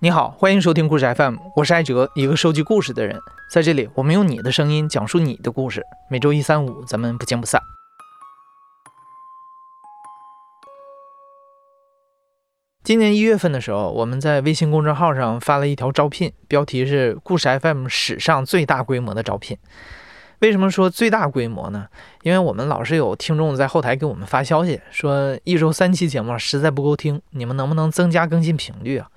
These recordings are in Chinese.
你好，欢迎收听故事 FM，我是艾哲，一个收集故事的人。在这里，我们用你的声音讲述你的故事。每周一、三、五，咱们不见不散。今年一月份的时候，我们在微信公众号上发了一条招聘，标题是“故事 FM 史上最大规模的招聘”。为什么说最大规模呢？因为我们老是有听众在后台给我们发消息，说一周三期节目实在不够听，你们能不能增加更新频率啊？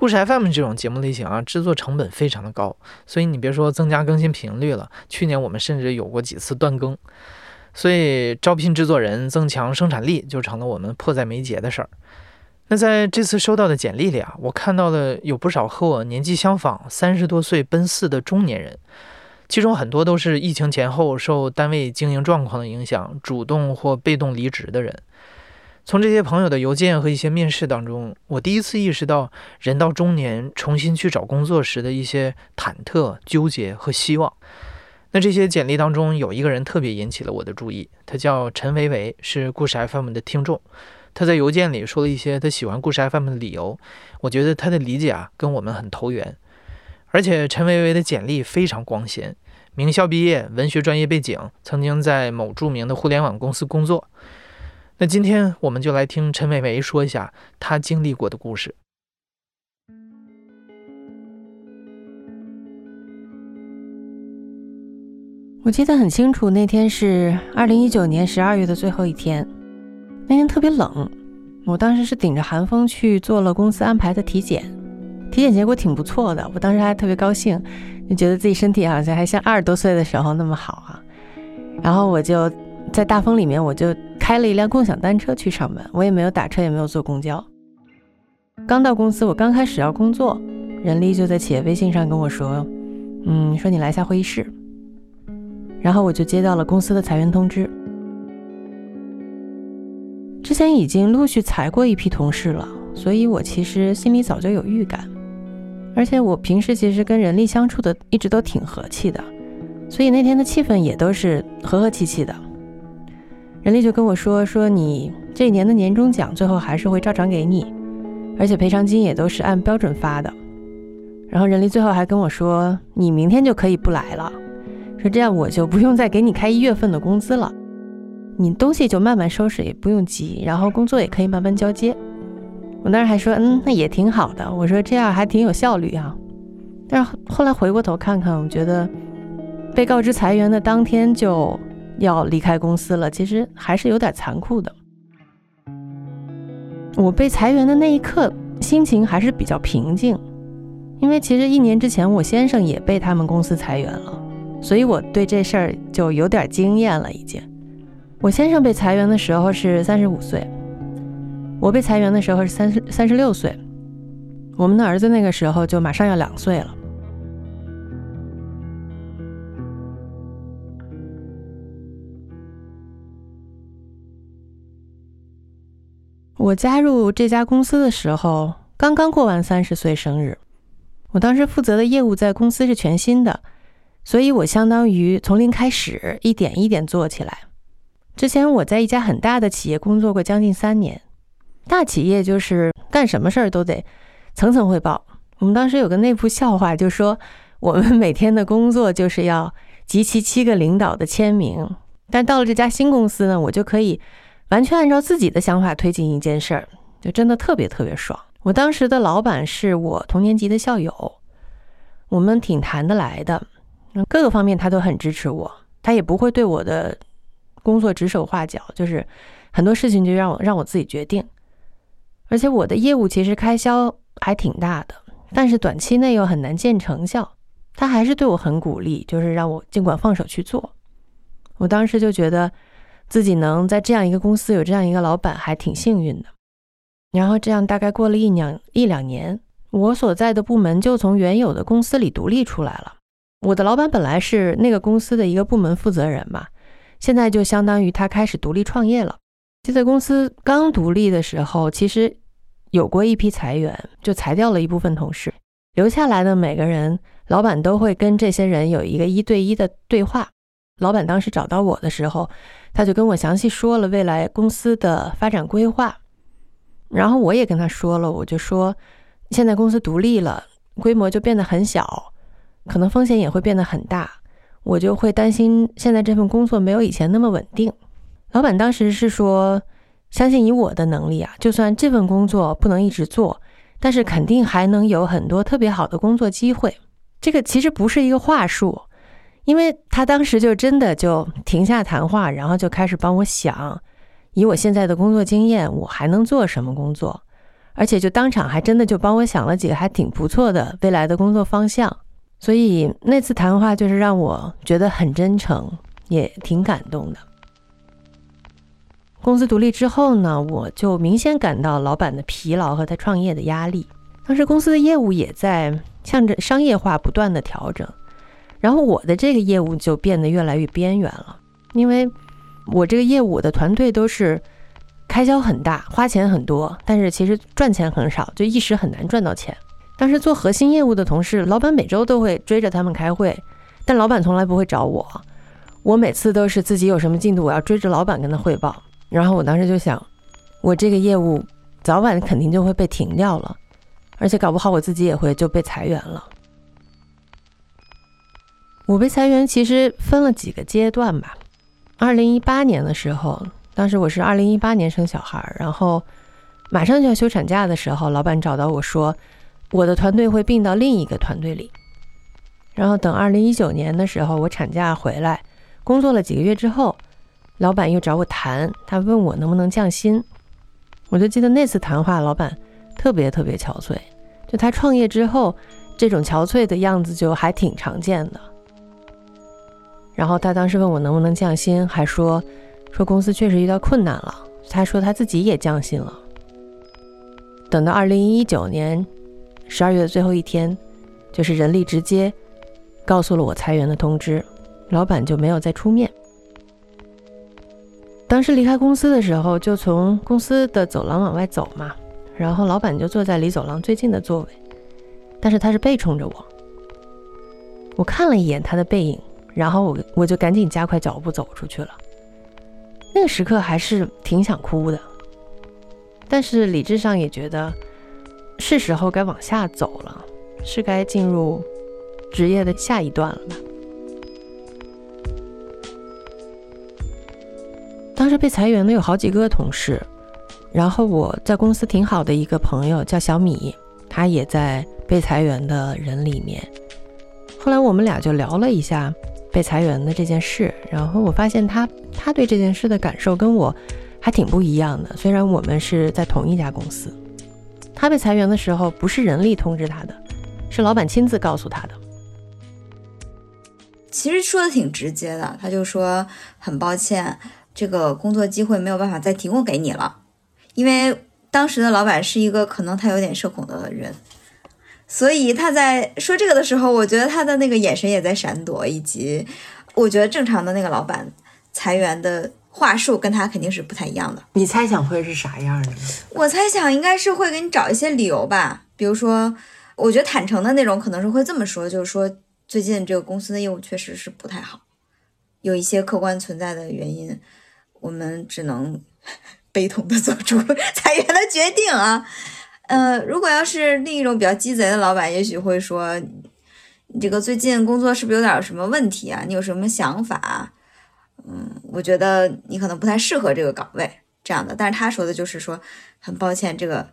故事 FM 这种节目类型啊，制作成本非常的高，所以你别说增加更新频率了，去年我们甚至有过几次断更，所以招聘制作人、增强生产力就成了我们迫在眉睫的事儿。那在这次收到的简历里啊，我看到了有不少和我年纪相仿、三十多岁奔四的中年人，其中很多都是疫情前后受单位经营状况的影响，主动或被动离职的人。从这些朋友的邮件和一些面试当中，我第一次意识到人到中年重新去找工作时的一些忐忑、纠结和希望。那这些简历当中有一个人特别引起了我的注意，他叫陈维维，是故事 FM 的听众。他在邮件里说了一些他喜欢故事 FM 的理由，我觉得他的理解啊跟我们很投缘。而且陈维维的简历非常光鲜，名校毕业，文学专业背景，曾经在某著名的互联网公司工作。那今天我们就来听陈伟伟说一下他经历过的故事。我记得很清楚，那天是二零一九年十二月的最后一天，那天特别冷，我当时是顶着寒风去做了公司安排的体检，体检结果挺不错的，我当时还特别高兴，就觉得自己身体好像还像二十多岁的时候那么好啊，然后我就在大风里面，我就。开了一辆共享单车去上班，我也没有打车，也没有坐公交。刚到公司，我刚开始要工作，人力就在企业微信上跟我说：“嗯，说你来下会议室。”然后我就接到了公司的裁员通知。之前已经陆续裁过一批同事了，所以我其实心里早就有预感。而且我平时其实跟人力相处的一直都挺和气的，所以那天的气氛也都是和和气气的。人力就跟我说说你这一年的年终奖最后还是会照常给你，而且赔偿金也都是按标准发的。然后人力最后还跟我说你明天就可以不来了，说这样我就不用再给你开一月份的工资了，你东西就慢慢收拾也不用急，然后工作也可以慢慢交接。我那儿还说嗯那也挺好的，我说这样还挺有效率啊。但是后来回过头看看，我觉得被告知裁员的当天就。要离开公司了，其实还是有点残酷的。我被裁员的那一刻，心情还是比较平静，因为其实一年之前我先生也被他们公司裁员了，所以我对这事儿就有点经验了。已经，我先生被裁员的时候是三十五岁，我被裁员的时候是三十三十六岁，我们的儿子那个时候就马上要两岁了。我加入这家公司的时候，刚刚过完三十岁生日。我当时负责的业务在公司是全新的，所以我相当于从零开始，一点一点做起来。之前我在一家很大的企业工作过将近三年，大企业就是干什么事儿都得层层汇报。我们当时有个内部笑话，就说我们每天的工作就是要集齐七个领导的签名。但到了这家新公司呢，我就可以。完全按照自己的想法推进一件事儿，就真的特别特别爽。我当时的老板是我同年级的校友，我们挺谈得来的，各个方面他都很支持我，他也不会对我的工作指手画脚，就是很多事情就让我让我自己决定。而且我的业务其实开销还挺大的，但是短期内又很难见成效，他还是对我很鼓励，就是让我尽管放手去做。我当时就觉得。自己能在这样一个公司有这样一个老板，还挺幸运的。然后这样大概过了一两一两年，我所在的部门就从原有的公司里独立出来了。我的老板本来是那个公司的一个部门负责人嘛，现在就相当于他开始独立创业了。就在公司刚独立的时候，其实有过一批裁员，就裁掉了一部分同事，留下来的每个人，老板都会跟这些人有一个一对一的对话。老板当时找到我的时候，他就跟我详细说了未来公司的发展规划，然后我也跟他说了，我就说，现在公司独立了，规模就变得很小，可能风险也会变得很大，我就会担心现在这份工作没有以前那么稳定。老板当时是说，相信以我的能力啊，就算这份工作不能一直做，但是肯定还能有很多特别好的工作机会。这个其实不是一个话术，因为他当时就真的就停下谈话，然后就开始帮我想，以我现在的工作经验，我还能做什么工作，而且就当场还真的就帮我想了几个还挺不错的未来的工作方向。所以那次谈话就是让我觉得很真诚，也挺感动的。公司独立之后呢，我就明显感到老板的疲劳和他创业的压力。当时公司的业务也在向着商业化不断的调整，然后我的这个业务就变得越来越边缘了，因为我这个业务我的团队都是开销很大，花钱很多，但是其实赚钱很少，就一时很难赚到钱。当时做核心业务的同事，老板每周都会追着他们开会，但老板从来不会找我，我每次都是自己有什么进度，我要追着老板跟他汇报。然后我当时就想，我这个业务早晚肯定就会被停掉了，而且搞不好我自己也会就被裁员了。我被裁员其实分了几个阶段吧。二零一八年的时候，当时我是二零一八年生小孩，然后马上就要休产假的时候，老板找到我说，我的团队会并到另一个团队里。然后等二零一九年的时候，我产假回来，工作了几个月之后。老板又找我谈，他问我能不能降薪，我就记得那次谈话，老板特别特别憔悴，就他创业之后这种憔悴的样子就还挺常见的。然后他当时问我能不能降薪，还说说公司确实遇到困难了，他说他自己也降薪了。等到二零一九年十二月的最后一天，就是人力直接告诉了我裁员的通知，老板就没有再出面。当时离开公司的时候，就从公司的走廊往外走嘛，然后老板就坐在离走廊最近的座位，但是他是背冲着我。我看了一眼他的背影，然后我我就赶紧加快脚步走出去了。那个时刻还是挺想哭的，但是理智上也觉得是时候该往下走了，是该进入职业的下一段了吧。当时被裁员的有好几个同事，然后我在公司挺好的一个朋友叫小米，他也在被裁员的人里面。后来我们俩就聊了一下被裁员的这件事，然后我发现他他对这件事的感受跟我还挺不一样的。虽然我们是在同一家公司，他被裁员的时候不是人力通知他的，是老板亲自告诉他的。其实说的挺直接的，他就说很抱歉。这个工作机会没有办法再提供给你了，因为当时的老板是一个可能他有点社恐的人，所以他在说这个的时候，我觉得他的那个眼神也在闪躲，以及我觉得正常的那个老板裁员的话术跟他肯定是不太一样的。你猜想会是啥样的？我猜想应该是会给你找一些理由吧，比如说，我觉得坦诚的那种可能是会这么说，就是说最近这个公司的业务确实是不太好，有一些客观存在的原因。我们只能 悲痛的做出裁员的决定啊，呃，如果要是另一种比较鸡贼的老板，也许会说，你这个最近工作是不是有点什么问题啊？你有什么想法？嗯，我觉得你可能不太适合这个岗位这样的。但是他说的就是说，很抱歉，这个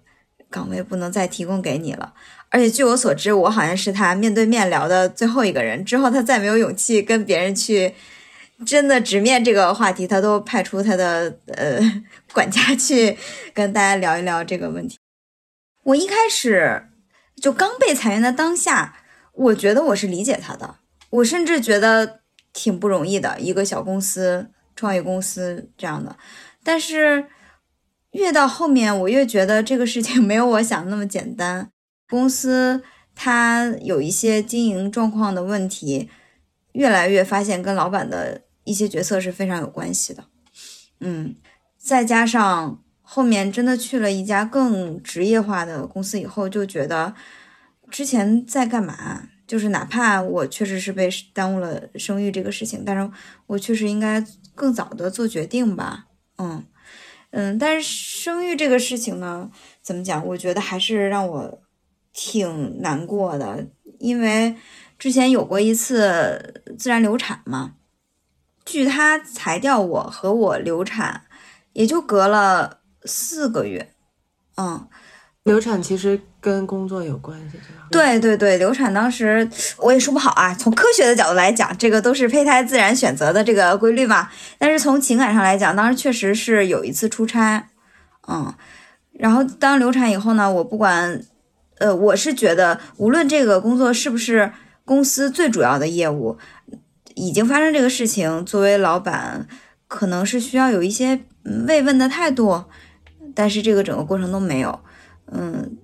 岗位不能再提供给你了。而且据我所知，我好像是他面对面聊的最后一个人，之后他再没有勇气跟别人去。真的直面这个话题，他都派出他的呃 管家去跟大家聊一聊这个问题。我一开始就刚被裁员的当下，我觉得我是理解他的，我甚至觉得挺不容易的，一个小公司、创业公司这样的。但是越到后面，我越觉得这个事情 没有我想的那么简单。公司它有一些经营状况的问题，越来越发现跟老板的。一些决策是非常有关系的，嗯，再加上后面真的去了一家更职业化的公司以后，就觉得之前在干嘛？就是哪怕我确实是被耽误了生育这个事情，但是我确实应该更早的做决定吧，嗯嗯，但是生育这个事情呢，怎么讲？我觉得还是让我挺难过的，因为之前有过一次自然流产嘛，据他裁掉我和我流产，也就隔了四个月，嗯。流产其实跟工作有关系，对对对，流产当时我也说不好啊。从科学的角度来讲，这个都是胚胎自然选择的这个规律嘛。但是从情感上来讲，当时确实是有一次出差，嗯，然后当流产以后呢，我不管，呃，我是觉得无论这个工作是不是公司最主要的业务，已经发生这个事情，作为老板，可能是需要有一些慰问的态度，但是这个整个过程都没有。嗯，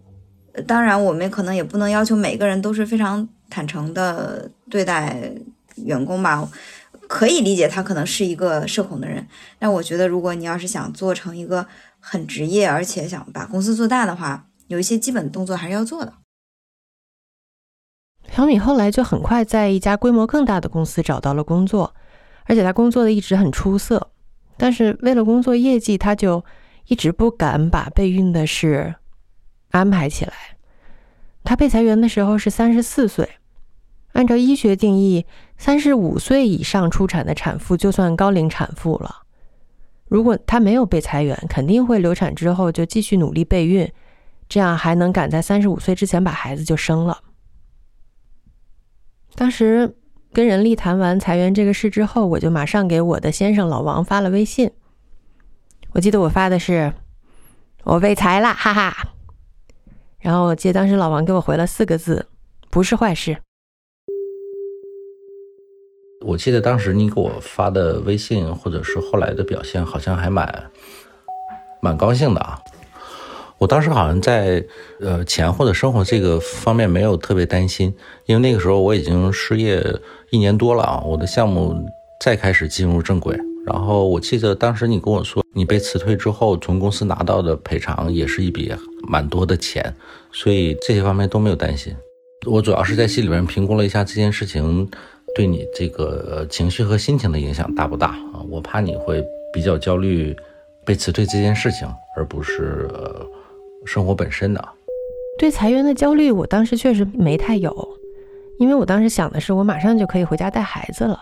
当然，我们可能也不能要求每个人都是非常坦诚的对待员工吧。可以理解他可能是一个社恐的人，但我觉得，如果你要是想做成一个很职业，而且想把公司做大的话，有一些基本动作还是要做的。小米后来就很快在一家规模更大的公司找到了工作，而且他工作的一直很出色。但是为了工作业绩，他就一直不敢把备孕的事。安排起来。他被裁员的时候是三十四岁，按照医学定义，三十五岁以上出产的产妇就算高龄产妇了。如果他没有被裁员，肯定会流产之后就继续努力备孕，这样还能赶在三十五岁之前把孩子就生了。当时跟人力谈完裁员这个事之后，我就马上给我的先生老王发了微信。我记得我发的是：“我被裁了，哈哈。”然后我记得当时老王给我回了四个字：“不是坏事。”我记得当时你给我发的微信，或者是后来的表现，好像还蛮蛮高兴的啊。我当时好像在呃钱或者生活这个方面没有特别担心，因为那个时候我已经失业一年多了啊，我的项目再开始进入正轨。然后我记得当时你跟我说，你被辞退之后，从公司拿到的赔偿也是一笔蛮多的钱，所以这些方面都没有担心。我主要是在心里面评估了一下这件事情对你这个情绪和心情的影响大不大啊？我怕你会比较焦虑被辞退这件事情，而不是生活本身的。对裁员的焦虑，我当时确实没太有，因为我当时想的是，我马上就可以回家带孩子了。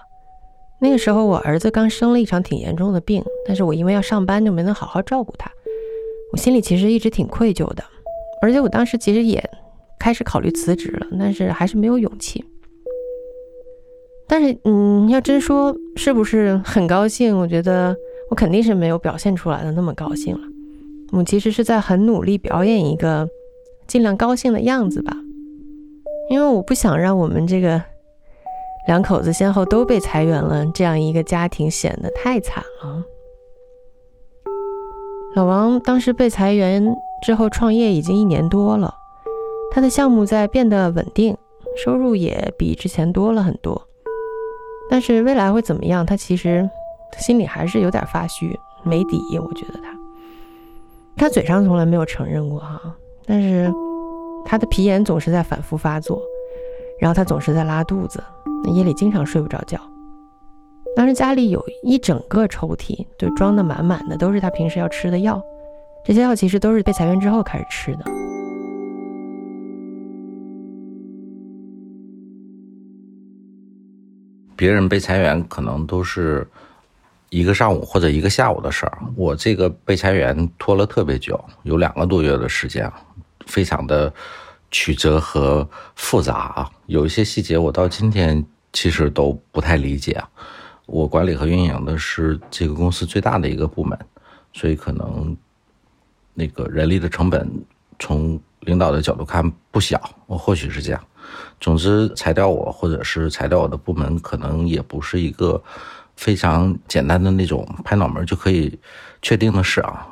那个时候，我儿子刚生了一场挺严重的病，但是我因为要上班，就没能好好照顾他。我心里其实一直挺愧疚的，而且我当时其实也开始考虑辞职了，但是还是没有勇气。但是，嗯，要真说是不是很高兴，我觉得我肯定是没有表现出来的那么高兴了。我其实是在很努力表演一个尽量高兴的样子吧，因为我不想让我们这个。两口子先后都被裁员了，这样一个家庭显得太惨了。老王当时被裁员之后创业已经一年多了，他的项目在变得稳定，收入也比之前多了很多。但是未来会怎么样，他其实心里还是有点发虚，没底。我觉得他，他嘴上从来没有承认过哈，但是他的皮炎总是在反复发作，然后他总是在拉肚子。那夜里经常睡不着觉，当时家里有一整个抽屉，就装的满满的，都是他平时要吃的药。这些药其实都是被裁员之后开始吃的。别人被裁员可能都是一个上午或者一个下午的事儿，我这个被裁员拖了特别久，有两个多月的时间，非常的。曲折和复杂啊，有一些细节我到今天其实都不太理解啊。我管理和运营的是这个公司最大的一个部门，所以可能那个人力的成本从领导的角度看不小，我或许是这样。总之，裁掉我或者是裁掉我的部门，可能也不是一个非常简单的那种拍脑门就可以确定的事啊。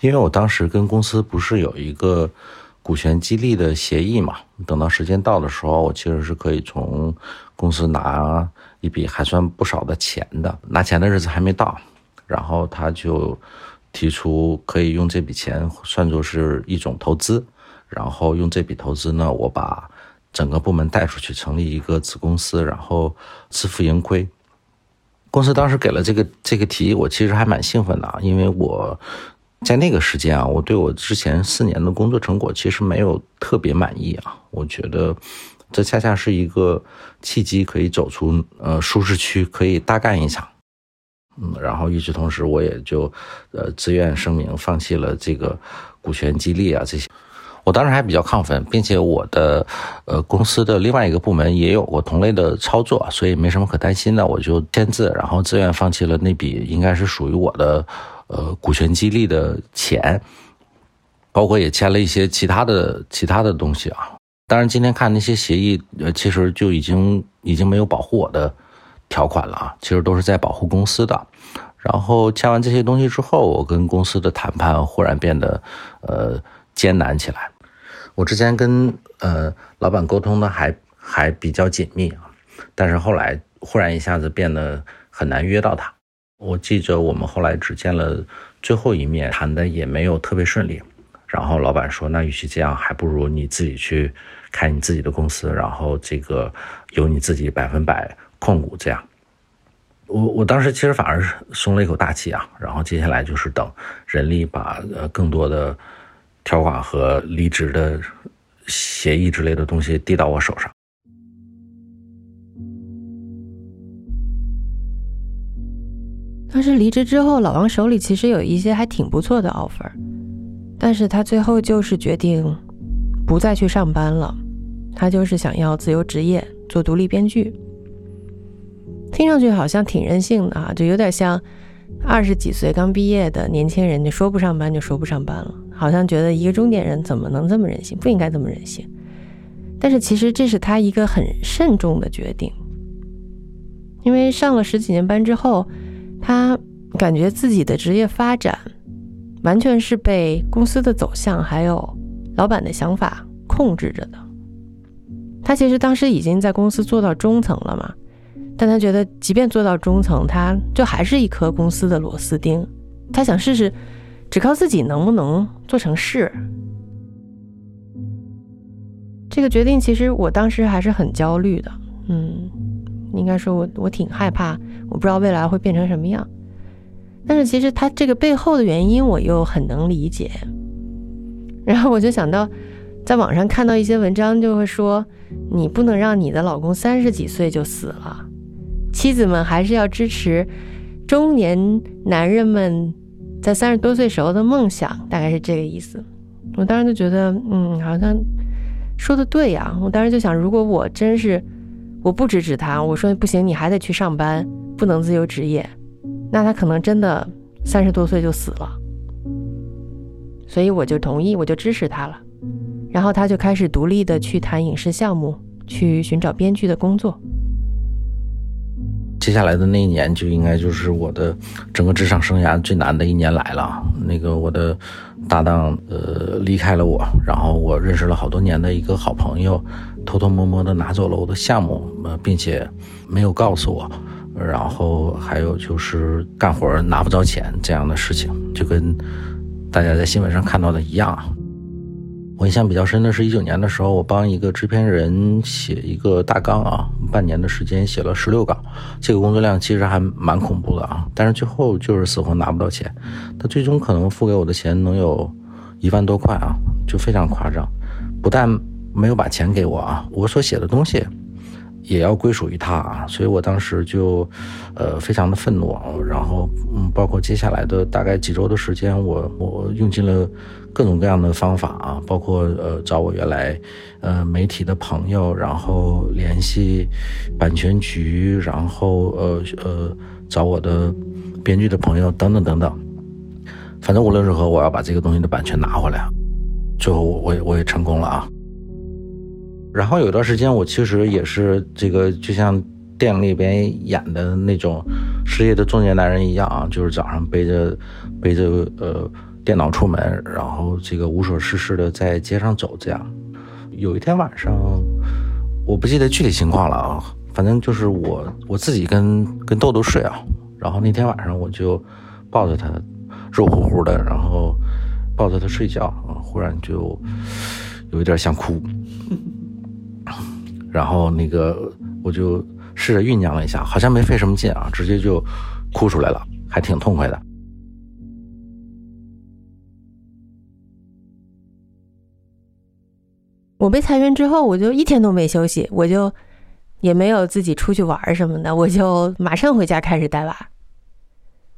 因为我当时跟公司不是有一个。股权激励的协议嘛，等到时间到的时候，我其实是可以从公司拿一笔还算不少的钱的。拿钱的日子还没到，然后他就提出可以用这笔钱算作是一种投资，然后用这笔投资呢，我把整个部门带出去，成立一个子公司，然后自负盈亏。公司当时给了这个这个提议，我其实还蛮兴奋的，因为我。在那个时间啊，我对我之前四年的工作成果其实没有特别满意啊。我觉得这恰恰是一个契机，可以走出呃舒适区，可以大干一场。嗯，然后与此同时，我也就呃自愿声明放弃了这个股权激励啊这些。我当时还比较亢奋，并且我的呃公司的另外一个部门也有过同类的操作，所以没什么可担心的。我就签字，然后自愿放弃了那笔应该是属于我的。呃，股权激励的钱，包括也签了一些其他的其他的东西啊。当然，今天看那些协议，呃，其实就已经已经没有保护我的条款了啊。其实都是在保护公司的。然后签完这些东西之后，我跟公司的谈判忽然变得呃艰难起来。我之前跟呃老板沟通的还还比较紧密啊，但是后来忽然一下子变得很难约到他。我记着，我们后来只见了最后一面，谈的也没有特别顺利。然后老板说：“那与其这样，还不如你自己去开你自己的公司，然后这个由你自己百分百控股。”这样，我我当时其实反而松了一口大气啊。然后接下来就是等人力把呃更多的条款和离职的协议之类的东西递到我手上。当时离职之后，老王手里其实有一些还挺不错的 offer，但是他最后就是决定不再去上班了，他就是想要自由职业，做独立编剧。听上去好像挺任性的啊，就有点像二十几岁刚毕业的年轻人，就说不上班就说不上班了，好像觉得一个中年人怎么能这么任性，不应该这么任性。但是其实这是他一个很慎重的决定，因为上了十几年班之后。他感觉自己的职业发展完全是被公司的走向还有老板的想法控制着的。他其实当时已经在公司做到中层了嘛，但他觉得即便做到中层，他就还是一颗公司的螺丝钉。他想试试，只靠自己能不能做成事。这个决定其实我当时还是很焦虑的，嗯。应该说，我我挺害怕，我不知道未来会变成什么样。但是其实他这个背后的原因，我又很能理解。然后我就想到，在网上看到一些文章，就会说，你不能让你的老公三十几岁就死了，妻子们还是要支持中年男人们在三十多岁时候的梦想，大概是这个意思。我当时就觉得，嗯，好像说的对呀。我当时就想，如果我真是。我不支持他，我说不行，你还得去上班，不能自由职业。那他可能真的三十多岁就死了，所以我就同意，我就支持他了。然后他就开始独立的去谈影视项目，去寻找编剧的工作。接下来的那一年就应该就是我的整个职场生涯最难的一年来了。那个我的搭档呃离开了我，然后我认识了好多年的一个好朋友。偷偷摸摸的拿走了我的项目，呃，并且没有告诉我，然后还有就是干活拿不着钱这样的事情，就跟大家在新闻上看到的一样。我印象比较深的是一九年的时候，我帮一个制片人写一个大纲啊，半年的时间写了十六稿，这个工作量其实还蛮恐怖的啊。但是最后就是死活拿不到钱，他最终可能付给我的钱能有一万多块啊，就非常夸张，不但。没有把钱给我啊！我所写的东西也要归属于他啊！所以我当时就，呃，非常的愤怒。然后，嗯，包括接下来的大概几周的时间，我我用尽了各种各样的方法啊，包括呃找我原来呃媒体的朋友，然后联系版权局，然后呃呃找我的编剧的朋友等等等等。反正无论如何，我要把这个东西的版权拿回来。最后，我我也我也成功了啊！然后有段时间，我其实也是这个，就像电影里边演的那种失业的中年男人一样啊，就是早上背着背着呃电脑出门，然后这个无所事事的在街上走。这样，有一天晚上，我不记得具体情况了啊，反正就是我我自己跟跟豆豆睡啊，然后那天晚上我就抱着他，肉乎乎的，然后抱着他睡觉啊，忽然就有一点想哭。然后那个我就试着酝酿了一下好像没费什么劲啊直接就哭出来了还挺痛快的。我被裁员之后我就一天都没休息我就也没有自己出去玩什么的我就马上回家开始带娃。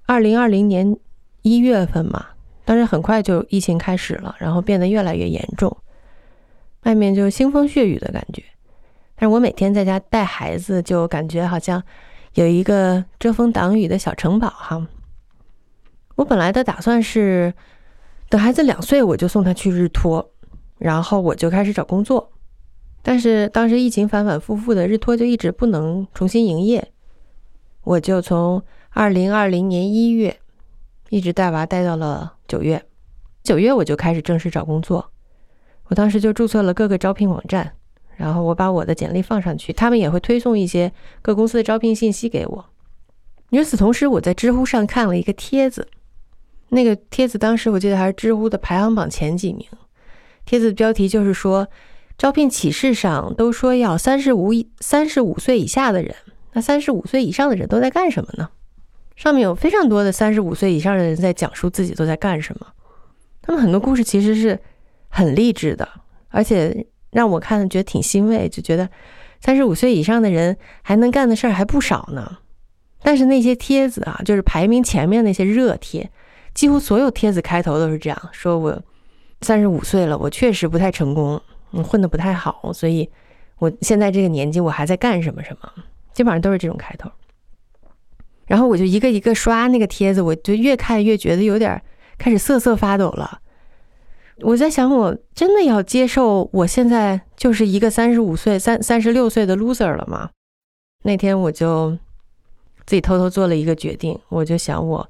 二零二零年一月份嘛但是很快就疫情开始了然后变得越来越严重外面就腥风血雨的感觉。但是我每天在家带孩子，就感觉好像有一个遮风挡雨的小城堡哈。我本来的打算是等孩子两岁，我就送他去日托。然后我就开始找工作，但是当时疫情反反复复的，日托就一直不能重新营业。我就从二零二零年一月一直带娃带到了九月，九月我就开始正式找工作。我当时就注册了各个招聘网站，然后我把我的简历放上去，他们也会推送一些各公司的招聘信息给我。与此同时，我在知乎上看了一个帖子，那个帖子当时我记得还是知乎的排行榜前几名。帖子的标题就是说，招聘启事上都说要三十五三十五岁以下的人，那三十五岁以上的人都在干什么呢？上面有非常多的三十五岁以上的人在讲述自己都在干什么，他们很多故事其实是很励志的，而且让我看觉得挺欣慰，就觉得三十五岁以上的人还能干的事儿还不少呢。但是那些帖子啊，就是排名前面那些热帖，几乎所有帖子开头都是这样说：我。三十五岁了，我确实不太成功，嗯，混得不太好，所以我现在这个年纪，我还在干什么什么，基本上都是这种开头。然后我就一个一个刷那个帖子，我就越看越觉得有点开始瑟瑟发抖了。我在想，我真的要接受我现在就是一个三十五岁、三三十六岁的 loser 了吗？那天我就自己偷偷做了一个决定，我就想，我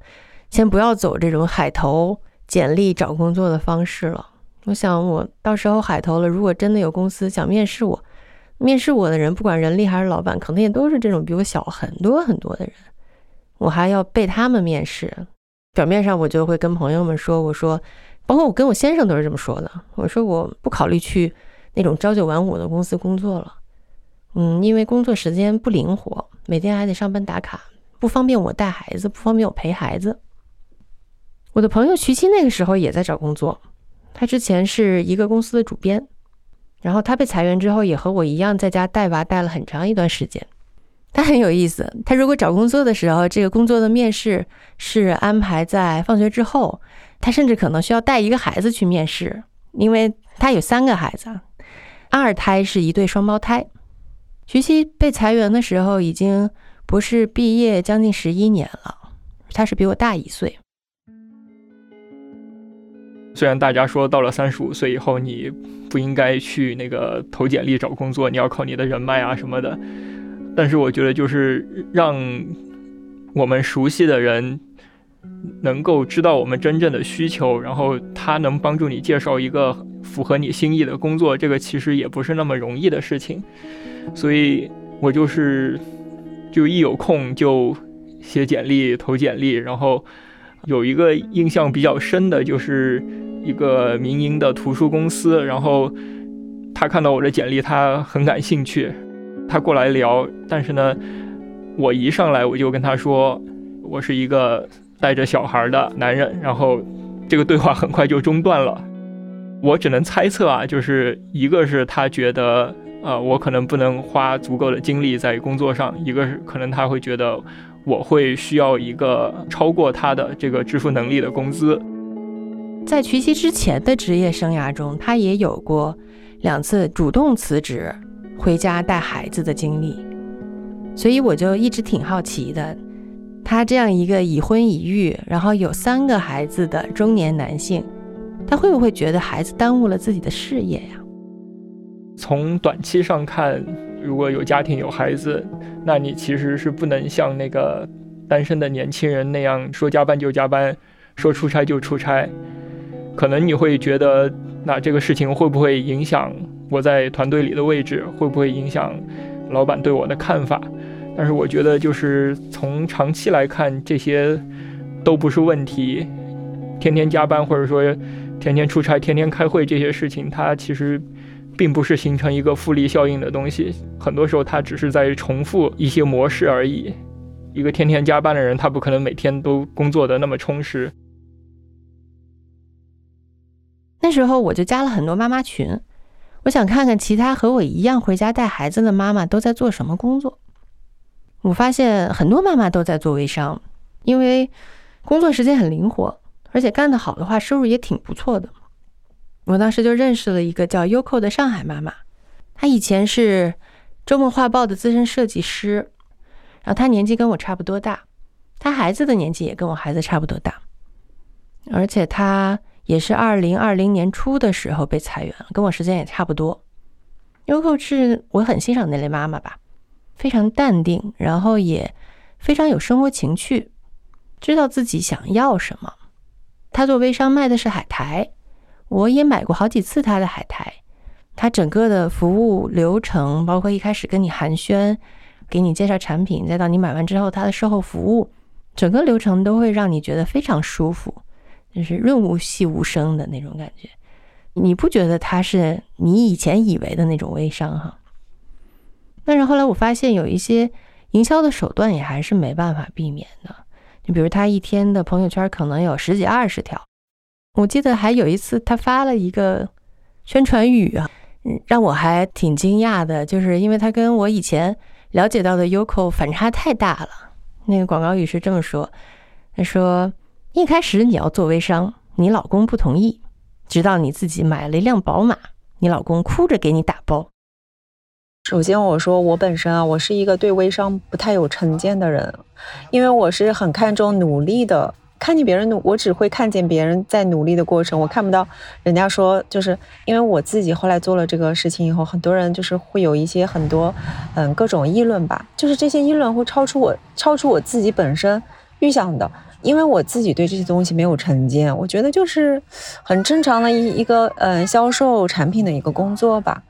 先不要走这种海投。简历找工作的方式了。我想，我到时候海投了，如果真的有公司想面试我，面试我的人，不管人力还是老板，可能也都是这种比我小很多很多的人。我还要被他们面试。表面上我就会跟朋友们说，我说，包括我跟我先生都是这么说的。我说我不考虑去那种朝九晚五的公司工作了。嗯，因为工作时间不灵活，每天还得上班打卡，不方便我带孩子，不方便我陪孩子。我的朋友徐七那个时候也在找工作，他之前是一个公司的主编，然后他被裁员之后也和我一样在家带娃带了很长一段时间。他很有意思，他如果找工作的时候，这个工作的面试是安排在放学之后，他甚至可能需要带一个孩子去面试，因为他有三个孩子，二胎是一对双胞胎。徐熙被裁员的时候已经不是毕业将近十一年了，他是比我大一岁。虽然大家说到了三十五岁以后，你不应该去那个投简历找工作，你要靠你的人脉啊什么的，但是我觉得就是让我们熟悉的人能够知道我们真正的需求，然后他能帮助你介绍一个符合你心意的工作，这个其实也不是那么容易的事情。所以我就是就一有空就写简历、投简历，然后有一个印象比较深的就是。一个民营的图书公司，然后他看到我的简历，他很感兴趣，他过来聊。但是呢，我一上来我就跟他说，我是一个带着小孩的男人，然后这个对话很快就中断了。我只能猜测啊，就是一个是他觉得，呃，我可能不能花足够的精力在工作上；一个是可能他会觉得我会需要一个超过他的这个支付能力的工资。在瞿奇之前的职业生涯中，他也有过两次主动辞职回家带孩子的经历，所以我就一直挺好奇的，他这样一个已婚已育，然后有三个孩子的中年男性，他会不会觉得孩子耽误了自己的事业呀？从短期上看，如果有家庭有孩子，那你其实是不能像那个单身的年轻人那样说加班就加班，说出差就出差。可能你会觉得，那这个事情会不会影响我在团队里的位置？会不会影响老板对我的看法？但是我觉得，就是从长期来看，这些都不是问题。天天加班，或者说天天出差、天天开会这些事情，它其实并不是形成一个复利效应的东西。很多时候，它只是在重复一些模式而已。一个天天加班的人，他不可能每天都工作的那么充实。那时候我就加了很多妈妈群，我想看看其他和我一样回家带孩子的妈妈都在做什么工作。我发现很多妈妈都在做微商，因为工作时间很灵活，而且干得好的话，收入也挺不错的。我当时就认识了一个叫优扣的上海妈妈，她以前是《周末画报》的资深设计师，然后她年纪跟我差不多大，她孩子的年纪也跟我孩子差不多大，而且她也是二零二零年初的时候被裁员，跟我时间也差不多。优扣是我很欣赏那类妈妈吧，非常淡定，然后也非常有生活情趣，知道自己想要什么。她做微商卖的是海苔。我也买过好几次他的海苔，他整个的服务流程，包括一开始跟你寒暄，给你介绍产品，再到你买完之后他的售后服务，整个流程都会让你觉得非常舒服，就是润物细无声的那种感觉。你不觉得他是你以前以为的那种微商哈？但是后来我发现有一些营销的手段也还是没办法避免的，你比如他一天的朋友圈可能有十几二十条。我记得还有一次，他发了一个宣传语啊，让我还挺惊讶的，就是因为他跟我以前了解到的 Yoko 反差太大了。那个广告语是这么说：“他说，一开始你要做微商，你老公不同意，直到你自己买了一辆宝马，你老公哭着给你打包。”首先，我说我本身啊，我是一个对微商不太有成见的人，因为我是很看重努力的。看见别人努，我只会看见别人在努力的过程，我看不到人家说，就是因为我自己后来做了这个事情以后，很多人就是会有一些很多，嗯，各种议论吧，就是这些议论会超出我，超出我自己本身预想的，因为我自己对这些东西没有成见，我觉得就是很正常的一一个，嗯，销售产品的一个工作吧。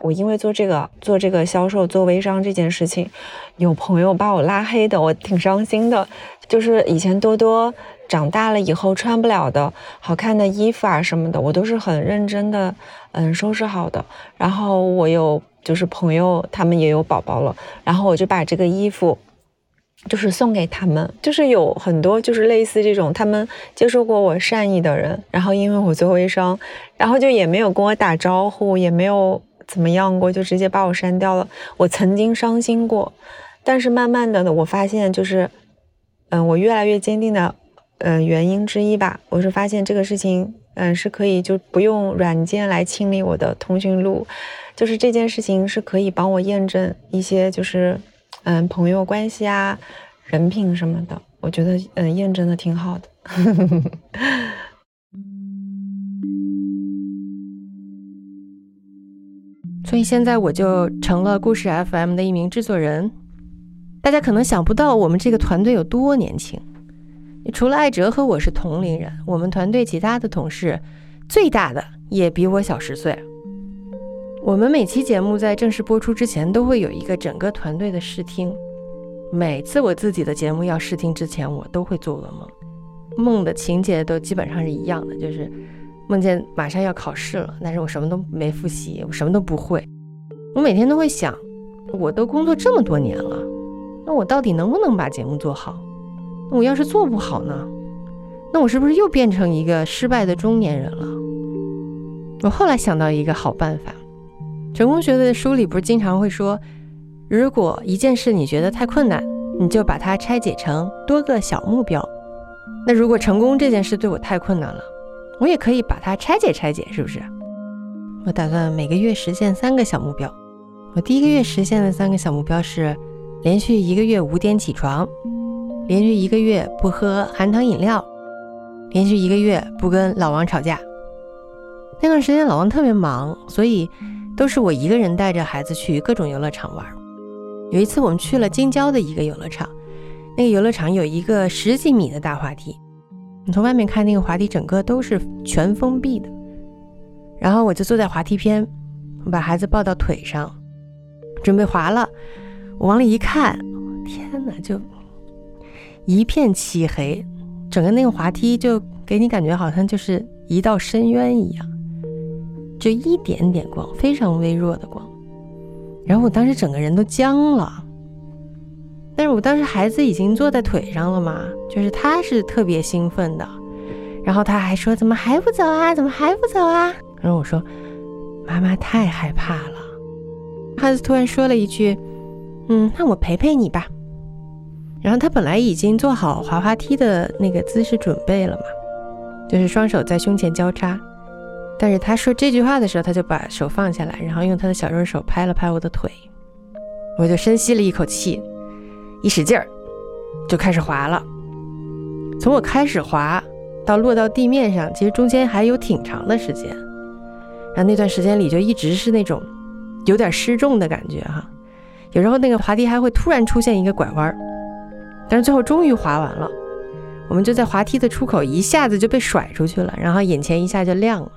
我因为做这个做这个销售做微商这件事情，有朋友把我拉黑的，我挺伤心的。就是以前多多长大了以后穿不了的好看的衣服啊什么的，我都是很认真的，嗯，收拾好的。然后我有就是朋友他们也有宝宝了，然后我就把这个衣服就是送给他们。就是有很多就是类似这种他们接受过我善意的人，然后因为我做微商，然后就也没有跟我打招呼，也没有。怎么样过就直接把我删掉了。我曾经伤心过，但是慢慢的呢，我发现就是，嗯，我越来越坚定的，嗯，原因之一吧，我是发现这个事情，嗯，是可以就不用软件来清理我的通讯录，就是这件事情是可以帮我验证一些就是，嗯，朋友关系啊、人品什么的，我觉得嗯，验证的挺好的。所以现在我就成了故事 FM 的一名制作人。大家可能想不到我们这个团队有多年轻。除了艾哲和我是同龄人，我们团队其他的同事最大的也比我小十岁。我们每期节目在正式播出之前都会有一个整个团队的试听。每次我自己的节目要试听之前，我都会做噩梦，梦的情节都基本上是一样的，就是。梦见马上要考试了，但是我什么都没复习，我什么都不会。我每天都会想，我都工作这么多年了，那我到底能不能把节目做好？那我要是做不好呢？那我是不是又变成一个失败的中年人了？我后来想到一个好办法，成功学的书里不是经常会说，如果一件事你觉得太困难，你就把它拆解成多个小目标。那如果成功这件事对我太困难了。我也可以把它拆解拆解，是不是？我打算每个月实现三个小目标。我第一个月实现的三个小目标是：连续一个月五点起床，连续一个月不喝含糖饮料，连续一个月不跟老王吵架。那段时间老王特别忙，所以都是我一个人带着孩子去各种游乐场玩。有一次我们去了京郊的一个游乐场，那个游乐场有一个十几米的大滑梯。你从外面看那个滑梯，整个都是全封闭的。然后我就坐在滑梯边，我把孩子抱到腿上，准备滑了。我往里一看，天哪，就一片漆黑，整个那个滑梯就给你感觉好像就是一道深渊一样，就一点点光，非常微弱的光。然后我当时整个人都僵了。但是我当时孩子已经坐在腿上了嘛，就是他是特别兴奋的，然后他还说怎么还不走啊，怎么还不走啊？然后我说妈妈太害怕了。孩子突然说了一句：“嗯，那我陪陪你吧。”然后他本来已经做好滑滑梯的那个姿势准备了嘛，就是双手在胸前交叉。但是他说这句话的时候，他就把手放下来，然后用他的小肉手拍了拍我的腿。我就深吸了一口气，一使劲儿，就开始滑了。从我开始滑到落到地面上，其实中间还有挺长的时间。然后那段时间里就一直是那种有点失重的感觉哈，有时候那个滑梯还会突然出现一个拐弯，但是最后终于滑完了。我们就在滑梯的出口一下子就被甩出去了，然后眼前一下就亮了，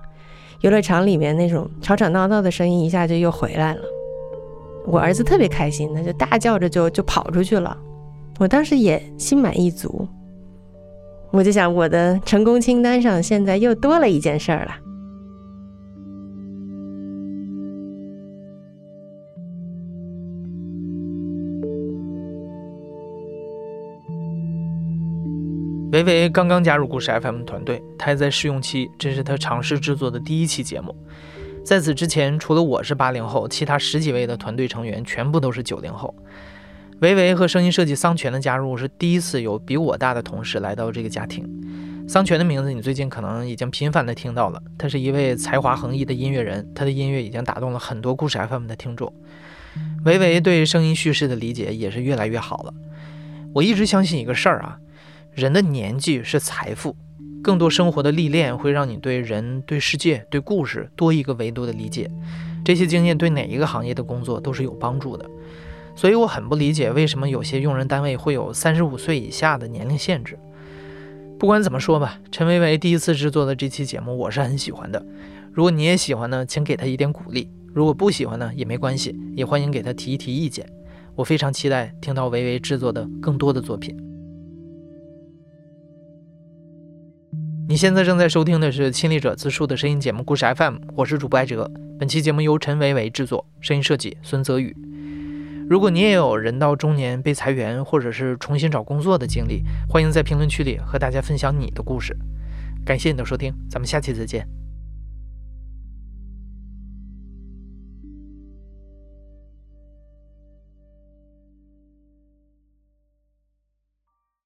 游乐场里面那种吵吵闹闹的声音一下就又回来了。我儿子特别开心，他就大叫着就就跑出去了。我当时也心满意足，我就想我的成功清单上现在又多了一件事儿了。维维刚刚加入故事 FM 团队，他还在试用期，这是他尝试制作的第一期节目。在此之前，除了我是八零后，其他十几位的团队成员全部都是九零后。维维和声音设计桑泉的加入是第一次有比我大的同事来到这个家庭。桑泉的名字你最近可能已经频繁的听到了，他是一位才华横溢的音乐人，他的音乐已经打动了很多故事 FM 的听众。维维对声音叙事的理解也是越来越好了。我一直相信一个事儿啊。人的年纪是财富，更多生活的历练会让你对人、对世界、对故事多一个维度的理解。这些经验对哪一个行业的工作都是有帮助的。所以我很不理解为什么有些用人单位会有三十五岁以下的年龄限制。不管怎么说吧，陈维维第一次制作的这期节目我是很喜欢的。如果你也喜欢呢，请给他一点鼓励；如果不喜欢呢，也没关系，也欢迎给他提一提意见。我非常期待听到维维制作的更多的作品。你现在正在收听的是亲历者自述的声音节目《故事 FM》，我是主播艾哲。本期节目由陈伟伟制作，声音设计孙泽宇。如果你也有人到中年被裁员或者是重新找工作的经历，欢迎在评论区里和大家分享你的故事。感谢你的收听，咱们下期再见。